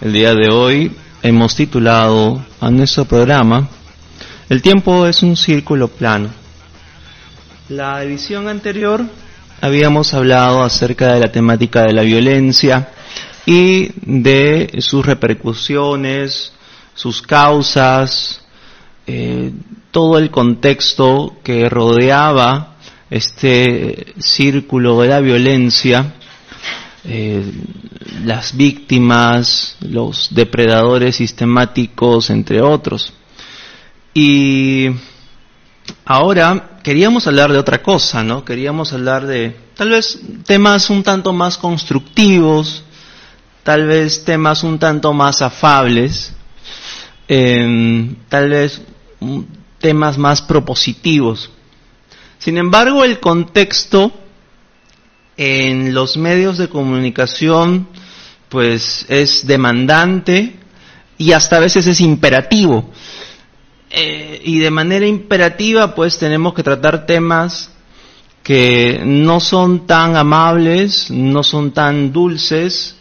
El día de hoy hemos titulado a nuestro programa El tiempo es un círculo plano. La edición anterior habíamos hablado acerca de la temática de la violencia y de sus repercusiones, sus causas, eh, todo el contexto que rodeaba este círculo de la violencia eh, las víctimas, los depredadores sistemáticos, entre otros. Y ahora queríamos hablar de otra cosa, ¿no? Queríamos hablar de tal vez temas un tanto más constructivos, tal vez temas un tanto más afables, em, tal vez temas más propositivos. Sin embargo, el contexto en los medios de comunicación pues es demandante y hasta a veces es imperativo. Eh, y de manera imperativa pues tenemos que tratar temas que no son tan amables, no son tan dulces,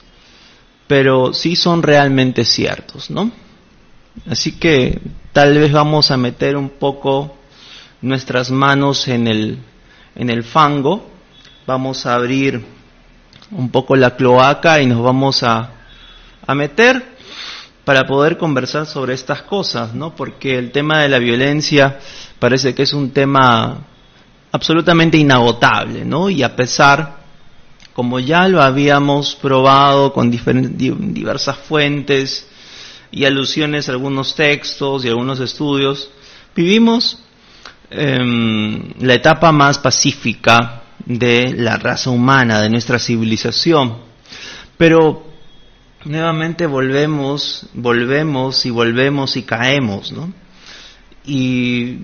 pero sí son realmente ciertos, ¿no? Así que tal vez vamos a meter un poco nuestras manos en el, en el fango vamos a abrir un poco la cloaca y nos vamos a, a meter para poder conversar sobre estas cosas, ¿no? Porque el tema de la violencia parece que es un tema absolutamente inagotable, ¿no? Y a pesar, como ya lo habíamos probado con diversas fuentes y alusiones a algunos textos y algunos estudios, vivimos eh, la etapa más pacífica de la raza humana, de nuestra civilización. Pero nuevamente volvemos, volvemos y volvemos y caemos, ¿no? Y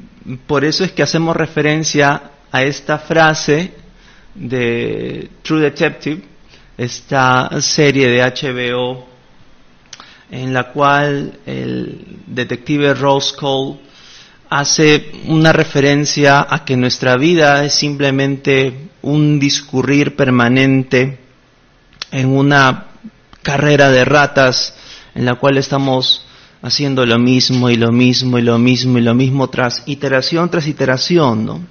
por eso es que hacemos referencia a esta frase de True Detective, esta serie de HBO en la cual el detective Rose Cole hace una referencia a que nuestra vida es simplemente un discurrir permanente en una carrera de ratas en la cual estamos haciendo lo mismo y lo mismo y lo mismo y lo mismo tras iteración tras iteración, ¿no?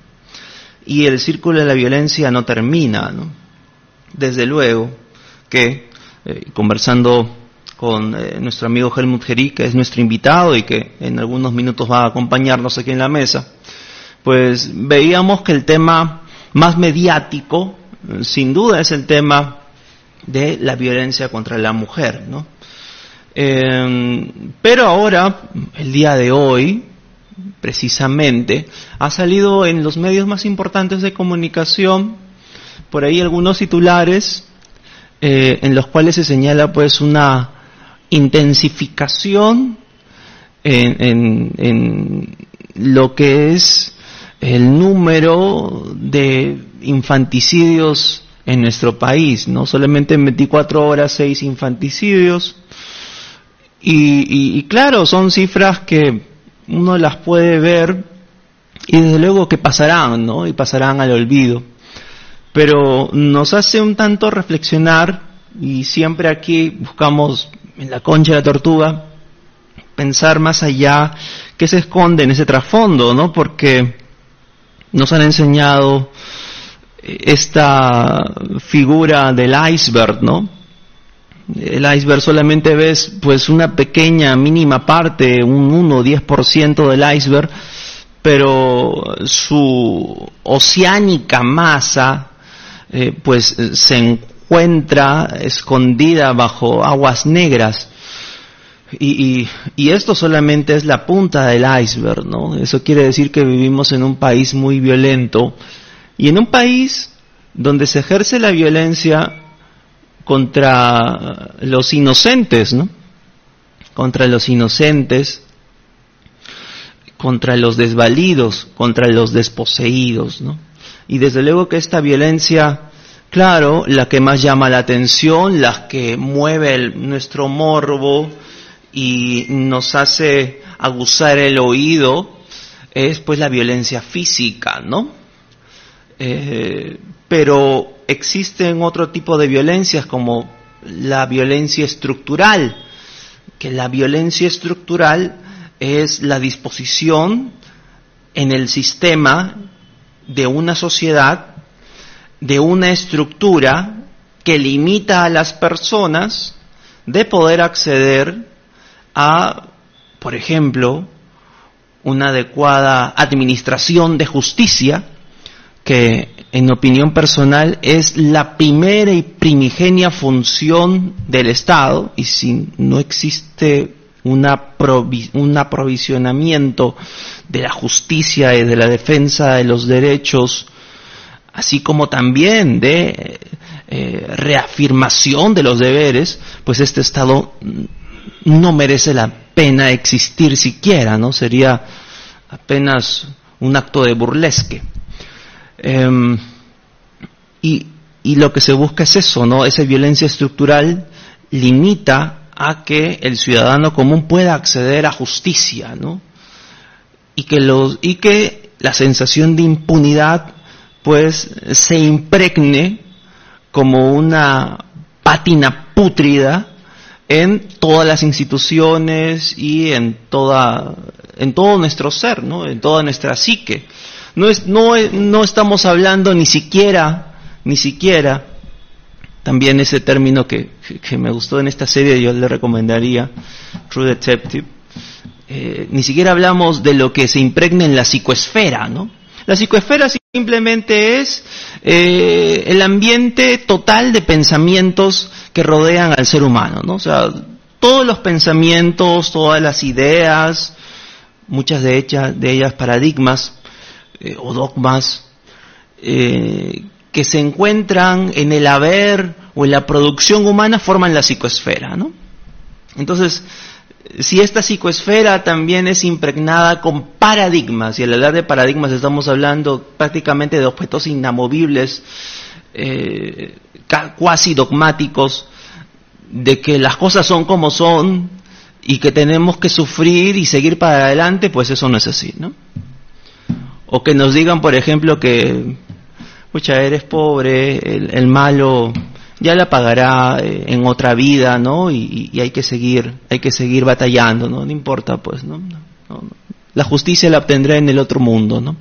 Y el círculo de la violencia no termina, ¿no? Desde luego que, eh, conversando con eh, nuestro amigo Helmut Geri, que es nuestro invitado y que en algunos minutos va a acompañarnos aquí en la mesa, pues veíamos que el tema más mediático, eh, sin duda, es el tema de la violencia contra la mujer, ¿no? Eh, pero ahora, el día de hoy, precisamente, ha salido en los medios más importantes de comunicación, por ahí algunos titulares, en los cuales se señala pues una intensificación en, lo que es el número de infanticidios en nuestro país, ¿no? Solamente en 24 horas seis infanticidios. Y, y, claro, son cifras que uno las puede ver y desde luego que pasarán, ¿no? Y pasarán al olvido. Pero nos hace un tanto reflexionar y siempre aquí buscamos en la concha de la tortuga, pensar más allá qué se esconde en ese trasfondo, ¿no? Porque nos han enseñado eh, esta figura del iceberg, ¿no? El iceberg solamente ves pues una pequeña, mínima parte, un 1 o 10% del iceberg, pero su oceánica masa eh, pues se encuentra escondida bajo aguas negras. Y, y, esto solamente es la punta del iceberg, ¿no? Eso quiere decir que vivimos en un país muy violento y en un país donde se ejerce la violencia contra los inocentes, ¿no? Contra los inocentes, contra los desvalidos, contra los desposeídos, ¿no? Y desde luego que esta violencia Claro, la que más llama la atención, la que mueve nuestro morbo y nos hace aguzar el oído, es pues la violencia física, ¿no? Eh, pero existen otro tipo de violencias como la violencia estructural, que la violencia estructural es la disposición en el sistema de una sociedad, de una estructura que limita a las personas de poder acceder a, por ejemplo, una adecuada administración de justicia, que en opinión personal es la primera y primigenia función del Estado, y si no existe una un aprovisionamiento de la justicia y de la defensa de los derechos, así como también de eh, reafirmación de los deberes, pues este Estado no merece la pena existir siquiera, ¿no? Sería apenas un acto de burlesque. Em, y, y lo que se busca es eso, ¿no? Esa violencia estructural limita a que el ciudadano común pueda acceder a justicia, ¿no? Y que los, y que la sensación de impunidad pues se impregne como una pátina pútrida en todas las instituciones y en toda en todo nuestro ser, ¿no? En toda nuestra psique. No es no no estamos hablando ni siquiera ni siquiera también ese término que, me gustó en esta serie, yo le recomendaría, True Detective, eh, ni siquiera hablamos de lo que se impregna en la psicoesfera, ¿no? La psicoesfera simplemente es eh, el ambiente total de pensamientos que rodean al ser humano, ¿no? O sea, todos los pensamientos, todas las ideas, muchas de ellas, de ellas paradigmas eh, o dogmas, que se encuentran en el haber o en la producción humana forman la psicoesfera, ¿no? Entonces, si esta psicoesfera también es impregnada con paradigmas, y al hablar de paradigmas estamos hablando prácticamente de objetos inamovibles, eh, cuasi dogmáticos, de que las cosas son como son y que tenemos que sufrir y seguir para adelante, pues eso no es así, ¿no? O que nos digan, por ejemplo, que pucha, eres pobre, el, malo ya la pagará eh, en otra vida, ¿no? Y, hay que seguir, hay que seguir batallando, ¿no? No importa, pues, ¿no? La justicia la obtendrá en el otro mundo, ¿no?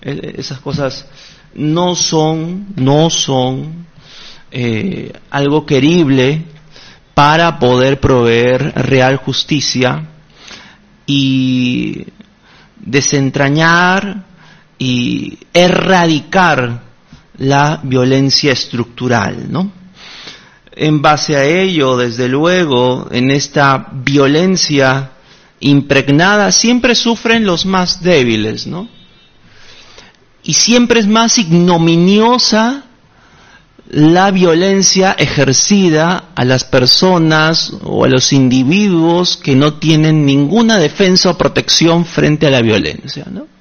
Esas cosas no son, no son eh, algo querible para poder proveer real justicia y desentrañar y erradicar la violencia estructural, ¿no? En base a ello, desde luego, en esta violencia impregnada, siempre sufren los más débiles, ¿no? Y siempre es más ignominiosa la violencia ejercida a las personas o a los individuos que no tienen ninguna defensa o protección frente a la violencia, ¿no?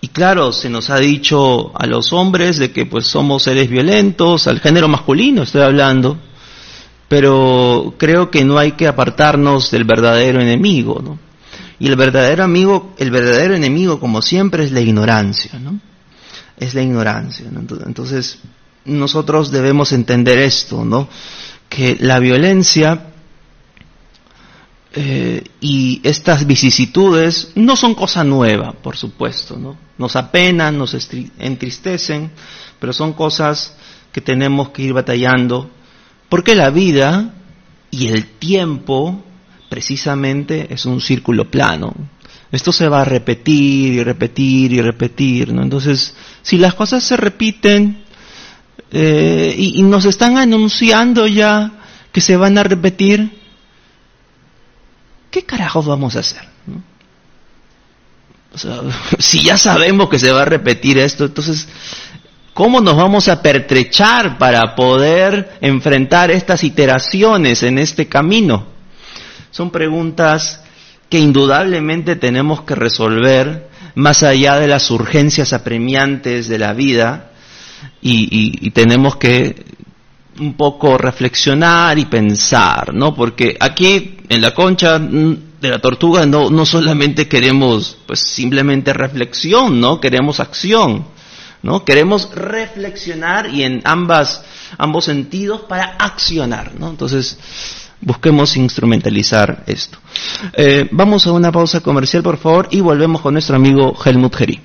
Y claro, se nos ha dicho a los hombres de que pues somos seres violentos, al género masculino estoy hablando, pero creo que no hay que apartarnos del verdadero enemigo, ¿no? Y el verdadero amigo, el verdadero enemigo, como siempre, es la ignorancia, ¿no? Es la ignorancia. Entonces, nosotros debemos entender esto, ¿no? Que la violencia eh, y estas vicisitudes no son cosa nueva, por supuesto, ¿no? Nos apenan, nos entristecen, pero son cosas que tenemos que ir batallando, porque la vida y el tiempo precisamente es un círculo plano. Esto se va a repetir y repetir y repetir, ¿no? Entonces, si las cosas se repiten eh, y nos están anunciando ya que se van a repetir, ¿qué carajos vamos a hacer? si ya sabemos que se va a repetir esto, entonces, ¿cómo nos vamos a pertrechar para poder enfrentar estas iteraciones en este camino? Son preguntas que indudablemente tenemos que resolver más allá de las urgencias apremiantes de la vida y tenemos que un poco reflexionar y pensar, ¿no? Porque aquí en la concha de la tortuga no, no solamente queremos pues simplemente reflexión, ¿no? Queremos acción, ¿no? Queremos reflexionar y en ambas, ambos sentidos para accionar, ¿no? Entonces, busquemos instrumentalizar esto. Eh, vamos a una pausa comercial, por favor, y volvemos con nuestro amigo Helmut Geri.